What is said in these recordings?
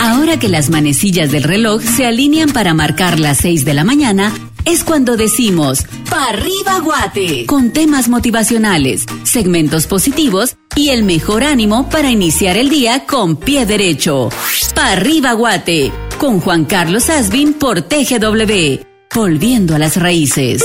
Ahora que las manecillas del reloj se alinean para marcar las 6 de la mañana, es cuando decimos ¡Pa' arriba Guate! Con temas motivacionales, segmentos positivos y el mejor ánimo para iniciar el día con pie derecho. ¡Pa' arriba Guate! Con Juan Carlos Asbin por TGW. Volviendo a las raíces.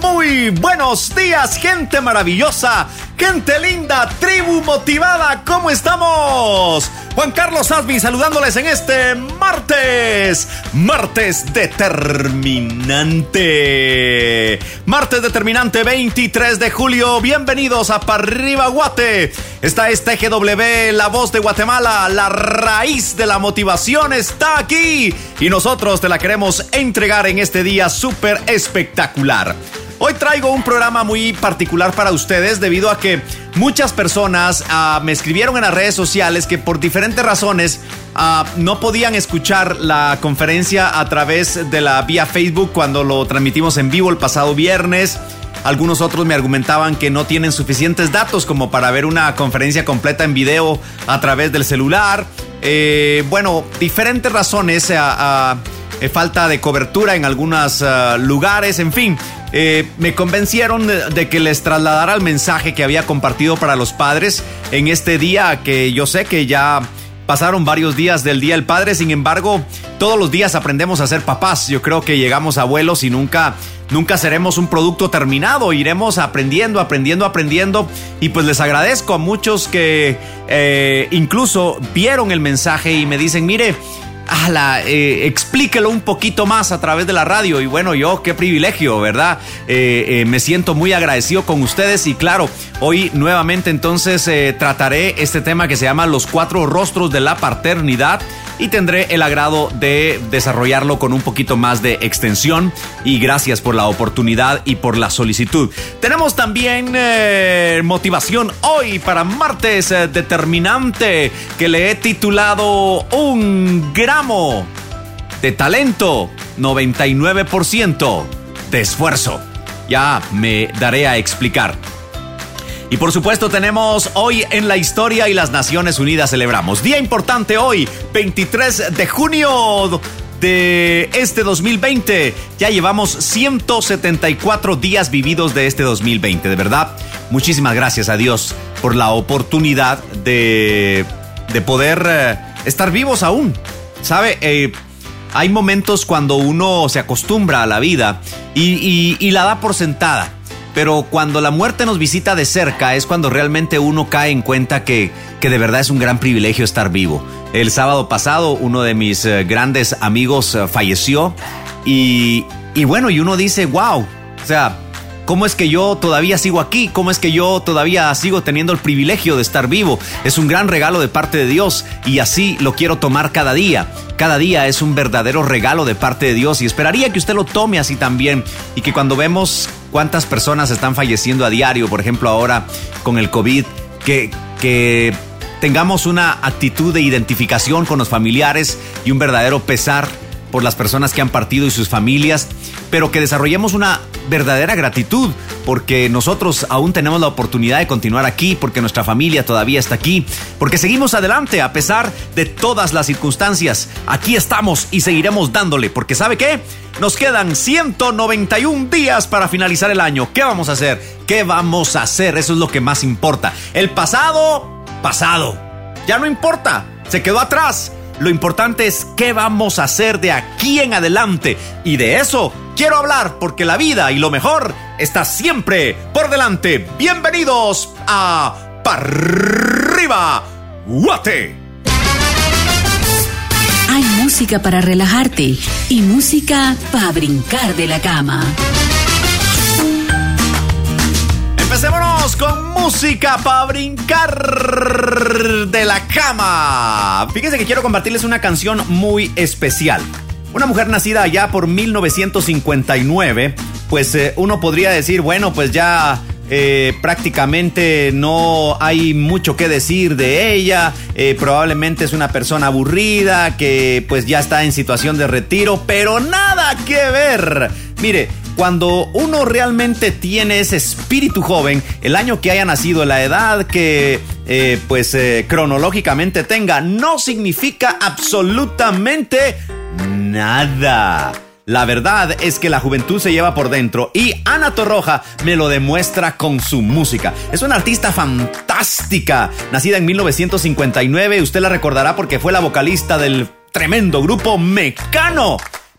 Muy buenos días, gente maravillosa, gente linda, tribu motivada, ¿cómo estamos? Juan Carlos Asbin saludándoles en este martes, martes determinante. Martes determinante 23 de julio, bienvenidos a Parriba Guate. Esta es TGW, la voz de Guatemala, la raíz de la motivación está aquí y nosotros te la queremos entregar en este día súper espectacular. Hoy traigo un programa muy particular para ustedes debido a que muchas personas uh, me escribieron en las redes sociales que por diferentes razones uh, no podían escuchar la conferencia a través de la vía Facebook cuando lo transmitimos en vivo el pasado viernes. Algunos otros me argumentaban que no tienen suficientes datos como para ver una conferencia completa en video a través del celular. Eh, bueno, diferentes razones, uh, falta de cobertura en algunos lugares, en fin. Eh, me convencieron de, que les trasladara el mensaje que había compartido para los padres en este día que yo sé que ya pasaron varios días del Día del Padre, sin embargo, todos los días aprendemos a ser papás. Yo creo que llegamos abuelos y nunca nunca seremos un producto terminado, iremos aprendiendo, aprendiendo, aprendiendo. Y pues les agradezco a muchos que eh, incluso vieron el mensaje y me dicen, mire, ala, eh, explíquelo un poquito más a través de la radio. Y bueno, yo qué privilegio, ¿verdad? Eh, eh, me siento muy agradecido con ustedes y claro, hoy nuevamente entonces eh, trataré este tema que se llama Los cuatro rostros de la paternidad y tendré el agrado de desarrollarlo con un poquito más de extensión y gracias por la oportunidad y por la solicitud. Tenemos también eh, motivación hoy para martes eh, determinante que le he titulado Un gramo de talento, 99% de esfuerzo. Ya me daré a explicar. Y por supuesto tenemos hoy en la historia y las Naciones Unidas celebramos. Día importante hoy, 23 de junio de este 2020. Ya llevamos 174 días vividos de este 2020. De verdad, muchísimas gracias a Dios por la oportunidad de, de poder eh, estar vivos aún. ¿Sabe? Eh, hay momentos cuando uno se acostumbra a la vida y, la da por sentada pero cuando la muerte nos visita de cerca es cuando realmente uno cae en cuenta que, que de verdad es un gran privilegio estar vivo. El sábado pasado uno de mis uh, grandes amigos uh, falleció y, y bueno, y uno dice, wow, o sea, ¿Cómo es que yo todavía sigo aquí? ¿Cómo es que yo todavía sigo teniendo el privilegio de estar vivo? Es un gran regalo de parte de Dios y así lo quiero tomar cada día. Cada día es un verdadero regalo de parte de Dios y esperaría que usted lo tome así también y que cuando vemos cuántas personas están falleciendo a diario, por ejemplo ahora con el COVID, que, que tengamos una actitud de identificación con los familiares y un verdadero pesar por las personas que han partido y sus familias, pero que desarrollemos una verdadera gratitud porque nosotros aún tenemos la oportunidad de continuar aquí, porque nuestra familia todavía está aquí, porque seguimos adelante a pesar de todas las circunstancias. Aquí estamos y seguiremos dándole, porque ¿sabe qué? Nos quedan 191 días para finalizar el año. ¿Qué vamos a hacer? ¿Qué vamos a hacer? Eso es lo que más importa. El pasado, pasado. Ya no importa, se quedó atrás. Lo importante es qué vamos a hacer de aquí en adelante. Y de eso quiero hablar porque la vida y lo mejor está siempre por delante. Bienvenidos a Parriba Guate. Hay música para relajarte y música para brincar de la cama. Empecémonos con música para brincar de la cama. Fíjense que quiero compartirles una canción muy especial. Una mujer nacida allá por 1959, pues eh, uno podría decir, bueno, pues ya eh, prácticamente no hay mucho que decir de ella, eh, probablemente es una persona aburrida que pues ya está en situación de retiro, pero nada que ver. Mire, cuando uno realmente tiene ese espíritu joven, el año que haya nacido, la edad que eh, pues cronológicamente tenga, no significa absolutamente nada. La verdad es que la juventud se lleva por dentro y Ana Torroja me lo demuestra con su música. Es una artista fantástica, nacida en 1959, usted la recordará porque fue la vocalista del tremendo grupo Mecano.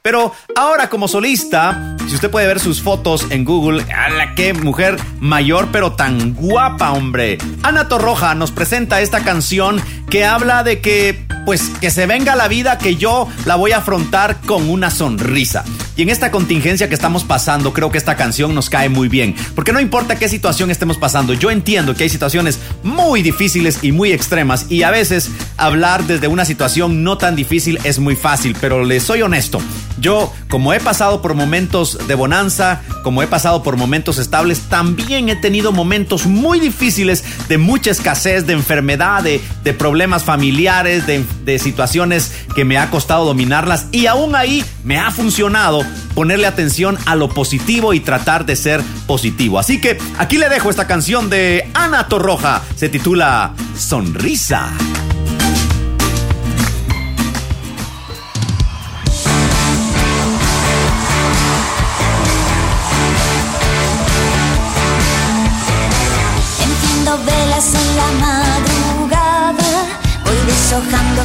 Pero ahora como solista, si usted puede ver sus fotos en Google, ¡ala qué mujer mayor pero tan guapa, hombre! Ana Torroja nos presenta esta canción que habla de que pues que se venga la vida que yo la voy a afrontar con una sonrisa. Y en esta contingencia que estamos pasando, creo que esta canción nos cae muy bien. Porque no importa qué situación estemos pasando, yo entiendo que hay situaciones muy difíciles y muy extremas. Y a veces hablar desde una situación no tan difícil es muy fácil. Pero les soy honesto, yo como he pasado por momentos de bonanza, como he pasado por momentos estables, también he tenido momentos muy difíciles de mucha escasez, de enfermedad, de, problemas familiares, de situaciones que me ha costado dominarlas y aún ahí me ha funcionado ponerle atención a lo positivo y tratar de ser positivo. Así que aquí le dejo esta canción de Ana Torroja, se titula Sonrisa.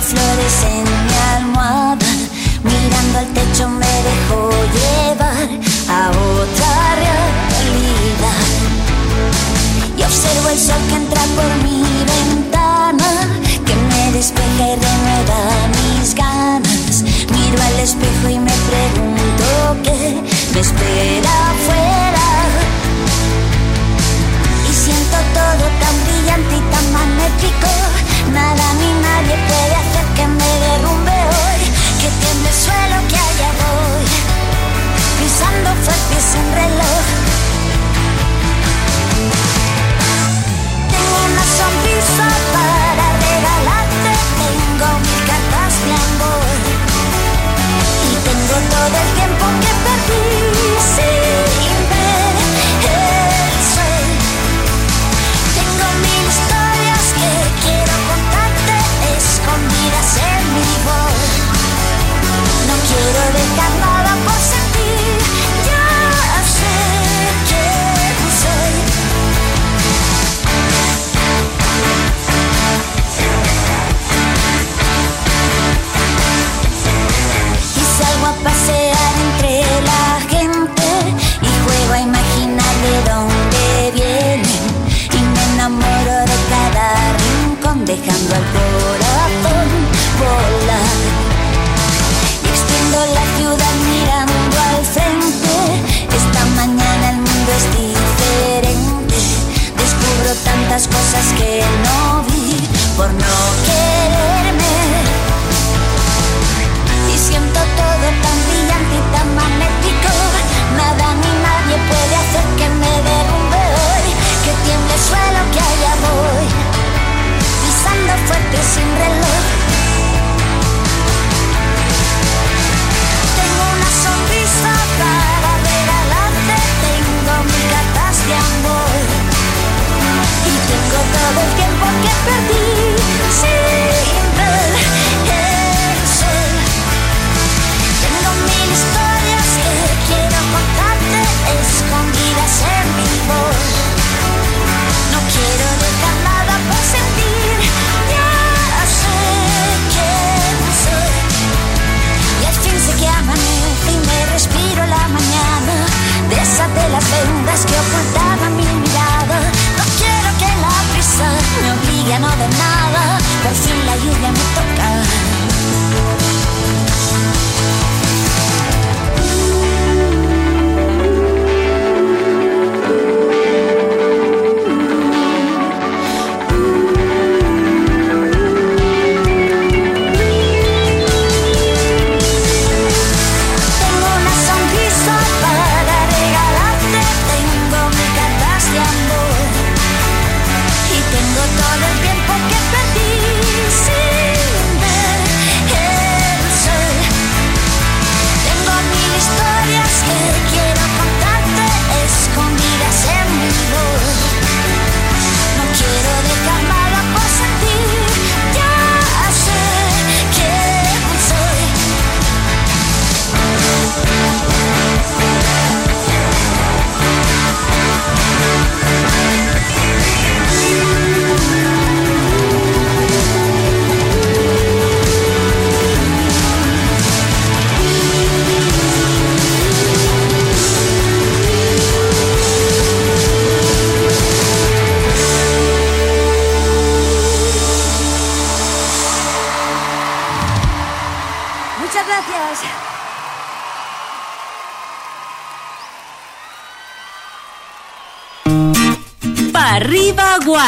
Flores en mi almohada. Mirando al techo me dejó llevar a otra realidad. Y observo el sol que entra por mi ventana, que me despeja y renueva mis ganas. Miro al espejo y me pregunto qué me espera afuera. Y siento todo tan brillante y tan magnético Nada ni nadie puede hacer que me derrumbe hoy, que tiemble el suelo que allá voy, pisando fuerte sin reloj. Tengo una sonrisa para regalarte, tengo mil cartas de amor. Y tengo todo el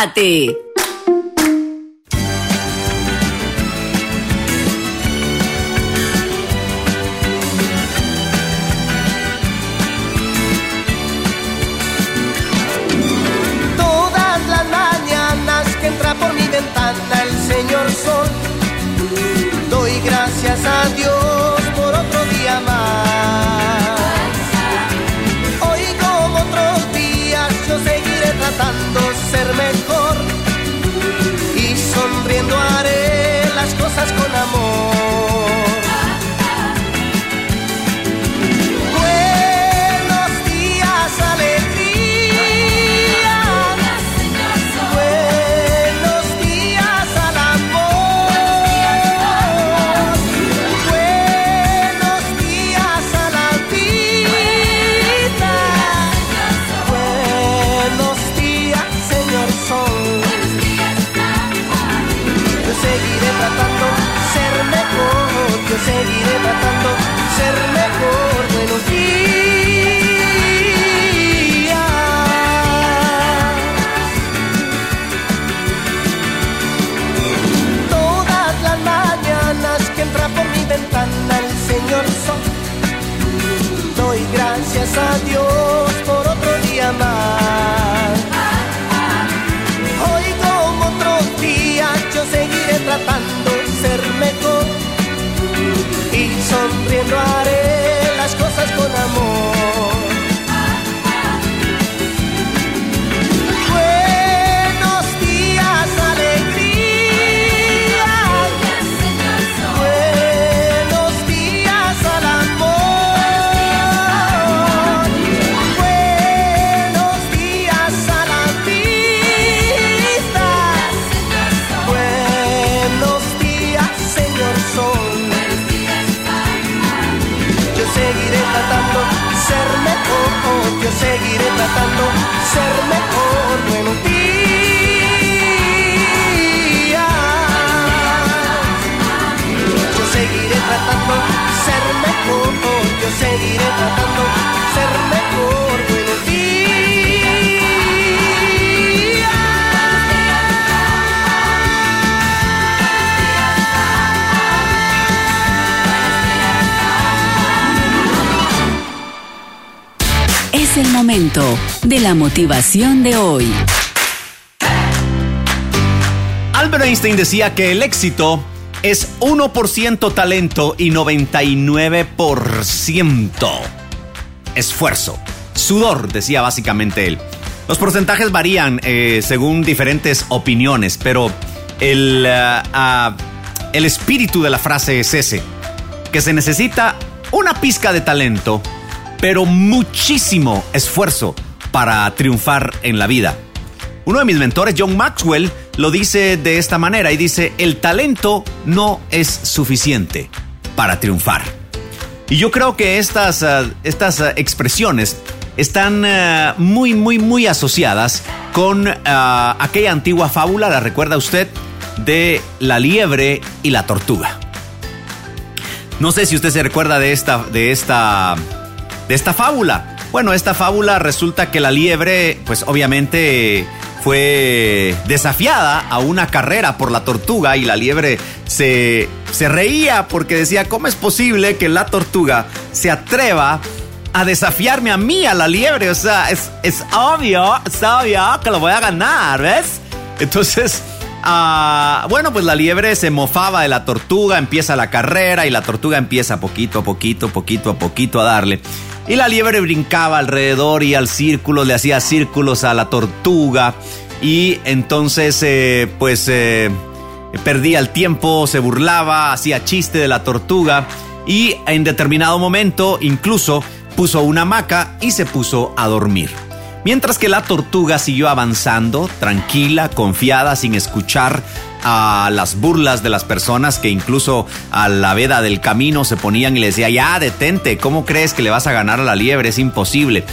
arriba a Dios tratando ser mejor. Buenos días. Yo seguiré tratando ser mejor. Yo seguiré tratando Momento de la motivación de hoy. Albert Einstein decía que el éxito es 1% talento y 99% esfuerzo. Sudor, decía básicamente él. Los porcentajes varían eh, según diferentes opiniones, pero el, ah, ah, el espíritu de la frase es ese, que se necesita una pizca de talento, pero muchísimo esfuerzo para triunfar en la vida. Uno de mis mentores, John Maxwell, lo dice de esta manera y dice, el talento no es suficiente para triunfar. Y yo creo que estas, ah, estas ah, expresiones están ah, muy, muy, muy asociadas con aquella antigua fábula, ¿la recuerda usted? De la liebre y la tortuga. No sé si usted se recuerda de esta, de esta, de esta fábula. Bueno, esta fábula resulta que la liebre, pues obviamente fue desafiada a una carrera por la tortuga y la liebre se, se reía porque decía, ¿cómo es posible que la tortuga se atreva a desafiarme a mí, a la liebre? O sea, es, es obvio, es obvio que lo voy a ganar, ¿ves? Entonces, ah, bueno, pues la liebre se mofaba de la tortuga, empieza la carrera y la tortuga empieza poquito a poquito, poquito a poquito a darle. Y la liebre brincaba alrededor y al círculo, le hacía círculos a la tortuga. Y entonces, eh, pues, eh, perdía el tiempo, se burlaba, hacía chiste de la tortuga. Y en determinado momento, incluso, puso una hamaca y se puso a dormir. Mientras que la tortuga siguió avanzando, tranquila, confiada, sin escuchar a las burlas de las personas que incluso a la veda del camino se ponían y le decía, ya, detente, ¿cómo crees que le vas a ganar a la liebre? Es imposible.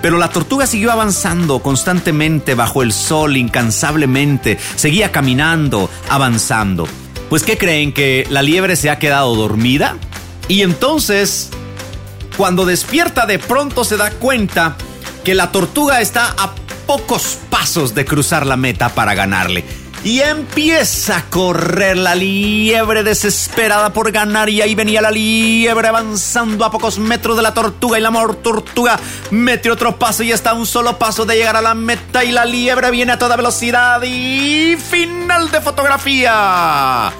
Pero la tortuga siguió avanzando constantemente bajo el sol, incansablemente, seguía caminando, avanzando. Pues ¿qué creen? ¿Que la liebre se ha quedado dormida? Y entonces, cuando despierta de pronto se da cuenta que la tortuga está a pocos pasos de cruzar la meta para ganarle. Y empieza a correr la liebre desesperada por ganar y ahí venía la liebre avanzando a pocos metros de la tortuga y la amor tortuga mete otro paso y está a un solo paso de llegar a la meta y la liebre viene a toda velocidad y final de fotografía.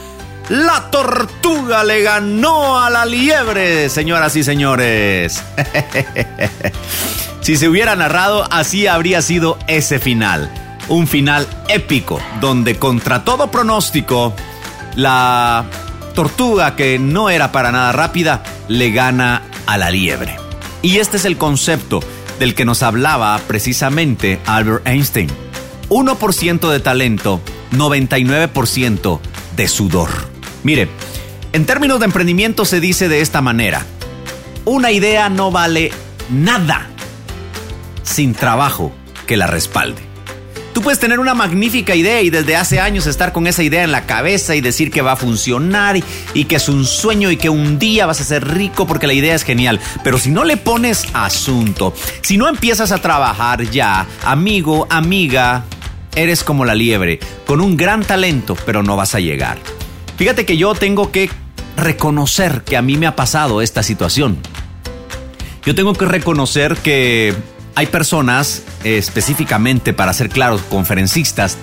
La tortuga le ganó a la liebre, señoras y señores. si se hubiera narrado, así habría sido ese final un final épico, donde contra todo pronóstico, la tortuga, que no era para nada rápida, le gana a la liebre. Y este es el concepto del que nos hablaba precisamente Albert Einstein. 1% de talento, 99% de sudor. Mire, en términos de emprendimiento se dice de esta manera, una idea no vale nada sin trabajo que la respalde. Tú puedes tener una magnífica idea y desde hace años estar con esa idea en la cabeza y decir que va a funcionar y, que es un sueño y que un día vas a ser rico porque la idea es genial. Pero si no le pones asunto, si no empiezas a trabajar ya, amigo, amiga, eres como la liebre, con un gran talento, pero no vas a llegar. Fíjate que yo tengo que reconocer que a mí me ha pasado esta situación. Yo tengo que reconocer que hay personas, específicamente para ser claros, conferencistas,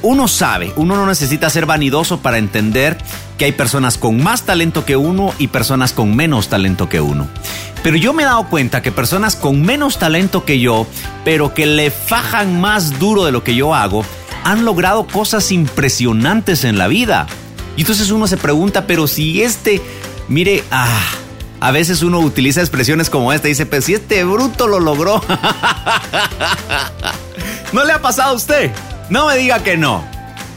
uno sabe, uno no necesita ser vanidoso para entender que hay personas con más talento que uno y personas con menos talento que uno. Pero yo me he dado cuenta que personas con menos talento que yo, pero que le fajan más duro de lo que yo hago, han logrado cosas impresionantes en la vida. Y entonces uno se pregunta, pero si este, mire, ah, a veces uno utiliza expresiones como esta y dice, pues si este bruto lo logró. ¿No le ha pasado a usted? No me diga que no.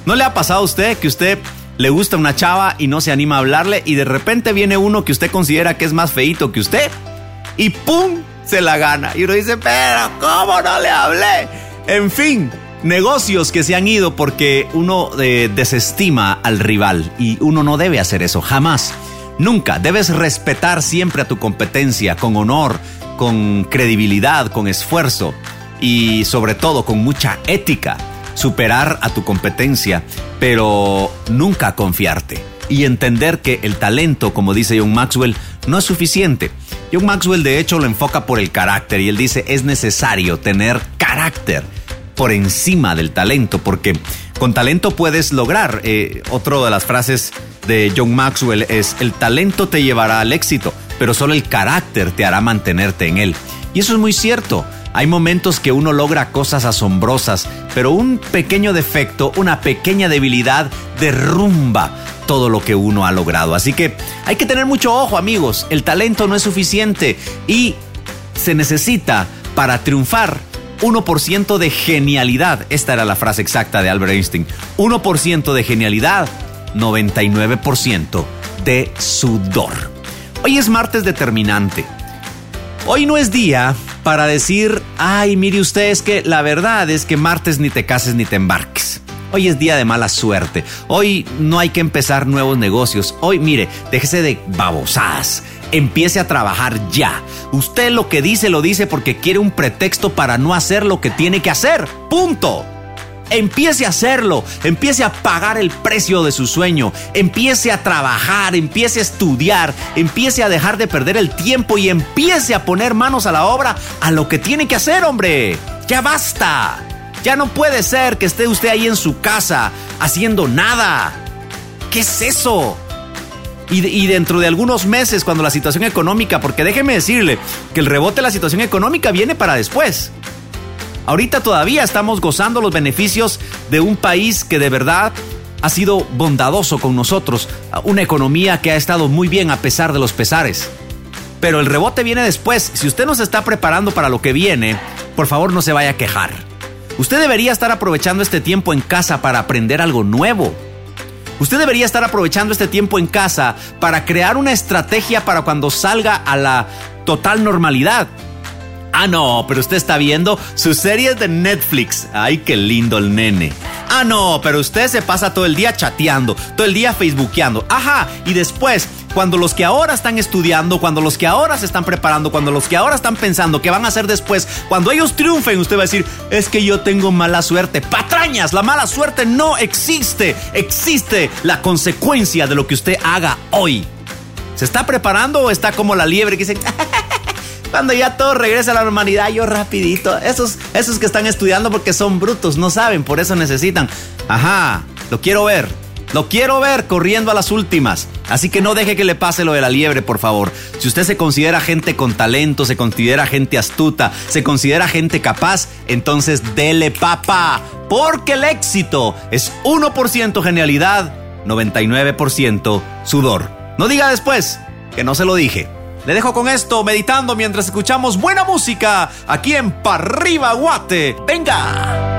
¿No le ha pasado a usted que usted le gusta una chava y no se anima a hablarle y de repente viene uno que usted considera que es más feito que usted y ¡pum! se la gana. Y uno dice, pero ¿cómo no le hablé? En fin, negocios que se han ido porque uno eh, desestima al rival y uno no debe hacer eso, jamás. Nunca debes respetar siempre a tu competencia con honor, con credibilidad, con esfuerzo y sobre todo con mucha ética. Superar a tu competencia, pero nunca confiarte. Y entender que el talento, como dice John Maxwell, no es suficiente. John Maxwell de hecho lo enfoca por el carácter y él dice es necesario tener carácter por encima del talento porque con talento puedes lograr. Eh, otra de las frases de John Maxwell es, el talento te llevará al éxito, pero solo el carácter te hará mantenerte en él. Y eso es muy cierto. Hay momentos que uno logra cosas asombrosas, pero un pequeño defecto, una pequeña debilidad derrumba todo lo que uno ha logrado. Así que hay que tener mucho ojo amigos, el talento no es suficiente y se necesita para triunfar 1% de genialidad. Esta era la frase exacta de Albert Einstein. 1% de genialidad 99% de sudor. Hoy es martes determinante. Hoy no es día para decir, ay, mire usted, es que la verdad es que martes ni te cases ni te embarques. Hoy es día de mala suerte. Hoy no hay que empezar nuevos negocios. Hoy, mire, déjese de babosadas. Empiece a trabajar ya. Usted lo que dice lo dice porque quiere un pretexto para no hacer lo que tiene que hacer. Punto. Empiece a hacerlo, empiece a pagar el precio de su sueño, empiece a trabajar, empiece a estudiar, empiece a dejar de perder el tiempo y empiece a poner manos a la obra a lo que tiene que hacer, hombre. Ya basta. Ya no puede ser que esté usted ahí en su casa haciendo nada. ¿Qué es eso? Y, dentro de algunos meses, cuando la situación económica, porque déjeme decirle que el rebote de la situación económica viene para después. Ahorita todavía estamos gozando los beneficios de un país que de verdad ha sido bondadoso con nosotros, una economía que ha estado muy bien a pesar de los pesares. Pero el rebote viene después. Si usted no se está preparando para lo que viene, por favor no se vaya a quejar. Usted debería estar aprovechando este tiempo en casa para aprender algo nuevo. Usted debería estar aprovechando este tiempo en casa para crear una estrategia para cuando salga a la total normalidad. Ah, no, pero usted está viendo sus series de Netflix. Ay, qué lindo el nene. Ah, no, pero usted se pasa todo el día chateando, todo el día facebookeando. Ajá, y después, cuando los que ahora están estudiando, cuando los que ahora se están preparando, cuando los que ahora están pensando qué van a hacer después, cuando ellos triunfen, usted va a decir, es que yo tengo mala suerte. Patrañas, la mala suerte no existe. Existe la consecuencia de lo que usted haga hoy. ¿Se está preparando o está como la liebre que dice... Cuando ya todo regresa a la normalidad, yo rapidito. Esos, esos que están estudiando porque son brutos, no saben, por eso necesitan. Ajá, lo quiero ver. Lo quiero ver corriendo a las últimas. Así que no deje que le pase lo de la liebre, por favor. Si usted se considera gente con talento, se considera gente astuta, se considera gente capaz, entonces dele papa. Porque el éxito es 1% genialidad, 99% sudor. No diga después que no se lo dije. Le dejo con esto, meditando mientras escuchamos buena música aquí en Parriba Guate. ¡Venga!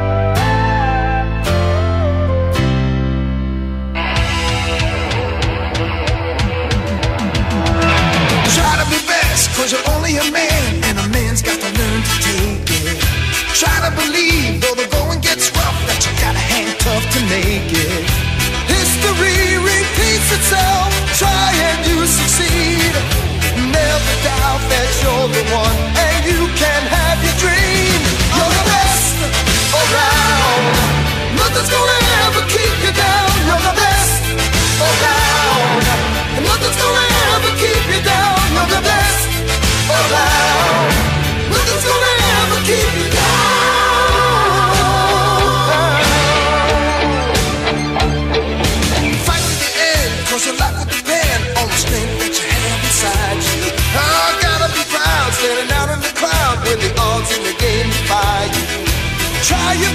Cause you're only a man, and a man's got to learn to take it. Try to believe, you're the one, Try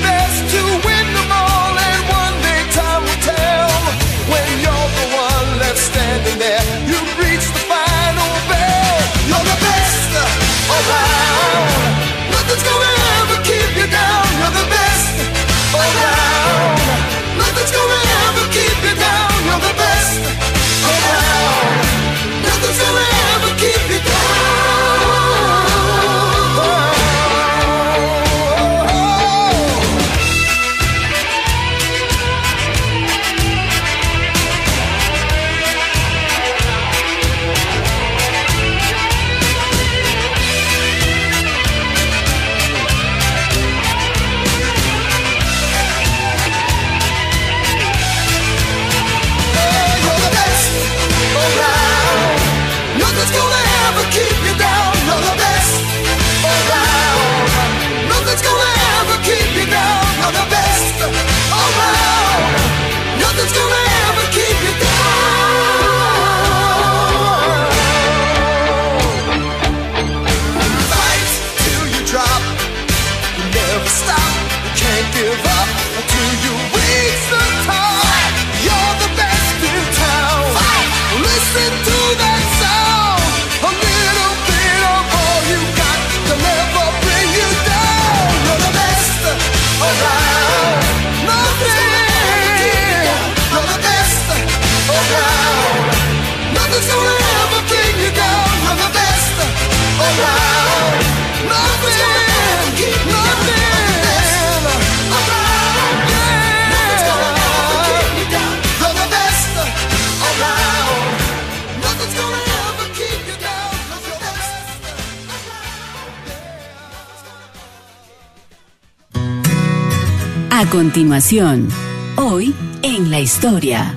A continuación, hoy en la historia.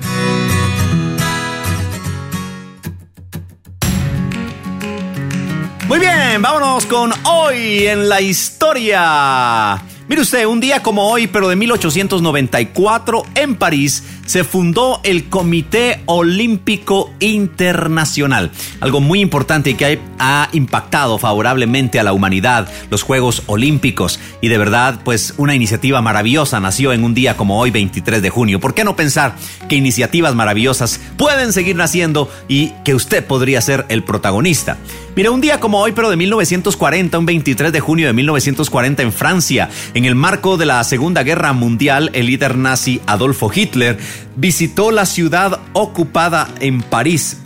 Muy bien, vámonos con hoy en la historia. Mire usted, un día como hoy, pero de 1894, en París, se fundó el Comité Olímpico Internacional. Algo muy importante y que ha impactado favorablemente a la humanidad, los Juegos Olímpicos. Y de verdad, pues una iniciativa maravillosa nació en un día como hoy, 23 de junio. ¿Por qué no pensar que iniciativas maravillosas pueden seguir naciendo y que usted podría ser el protagonista? Mira, un día como hoy, pero de 1940, un 23 de junio de 1940 en Francia, en el marco de la Segunda Guerra Mundial, el líder nazi Adolfo Hitler visitó la ciudad ocupada en París.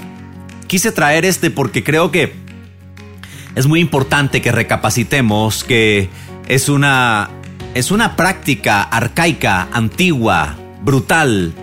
Quise traer este porque creo que es muy importante que recapacitemos que es una es una práctica arcaica, antigua, brutal,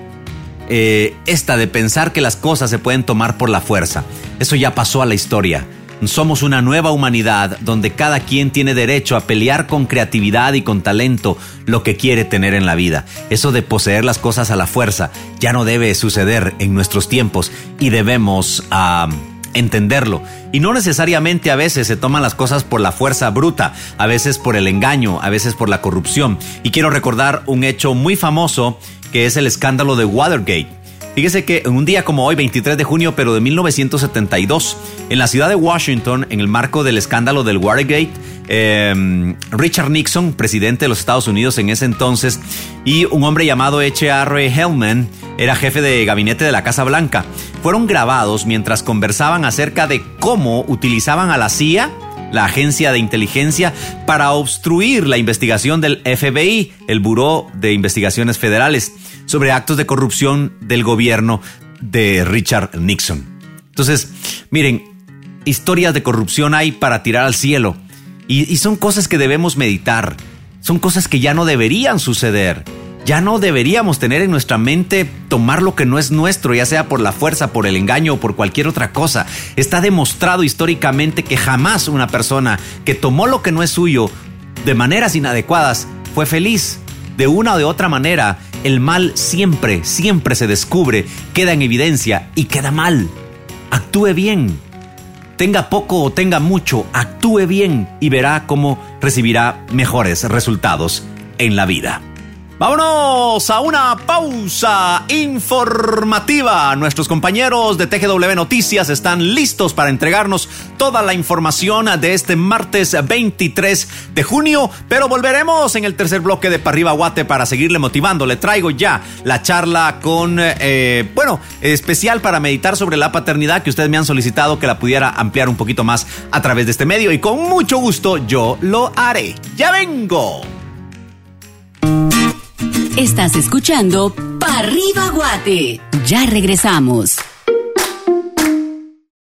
eh, esta de pensar que las cosas se pueden tomar por la fuerza. Eso ya pasó a la historia. Somos una nueva humanidad donde cada quien tiene derecho a pelear con creatividad y con talento lo que quiere tener en la vida. Eso de poseer las cosas a la fuerza ya no debe suceder en nuestros tiempos y debemos ah, entenderlo. Y no necesariamente a veces se toman las cosas por la fuerza bruta, a veces por el engaño, a veces por la corrupción. Y quiero recordar un hecho muy famoso que es el escándalo de Watergate. Fíjese que en un día como hoy, 23 de junio, pero de 1972, en la ciudad de Washington, en el marco del escándalo del Watergate, eh, Richard Nixon, presidente de los Estados Unidos en ese entonces, y un hombre llamado H.R. Hellman, era jefe de gabinete de la Casa Blanca, fueron grabados mientras conversaban acerca de cómo utilizaban a la CIA la agencia de inteligencia, para obstruir la investigación del FBI, el Buró de Investigaciones Federales, sobre actos de corrupción del gobierno de Richard Nixon. Entonces, miren, historias de corrupción hay para tirar al cielo y, y son cosas que debemos meditar, son cosas que ya no deberían suceder. Ya no deberíamos tener en nuestra mente tomar lo que no es nuestro, ya sea por la fuerza, por el engaño o por cualquier otra cosa. Está demostrado históricamente que jamás una persona que tomó lo que no es suyo de maneras inadecuadas fue feliz. De una o de otra manera, el mal siempre, siempre se descubre, queda en evidencia y queda mal. Actúe bien. Tenga poco o tenga mucho, actúe bien y verá cómo recibirá mejores resultados en la vida. Vámonos a una pausa informativa. Nuestros compañeros de TGW Noticias están listos para entregarnos toda la información de este martes 23 de junio, pero volveremos en el tercer bloque de Parriba Guate para seguirle motivando. Le traigo ya la charla con, eh, bueno, especial para meditar sobre la paternidad que ustedes me han solicitado que la pudiera ampliar un poquito más a través de este medio y con mucho gusto yo lo haré. Ya vengo. Estás escuchando Parriba Guate. Ya regresamos.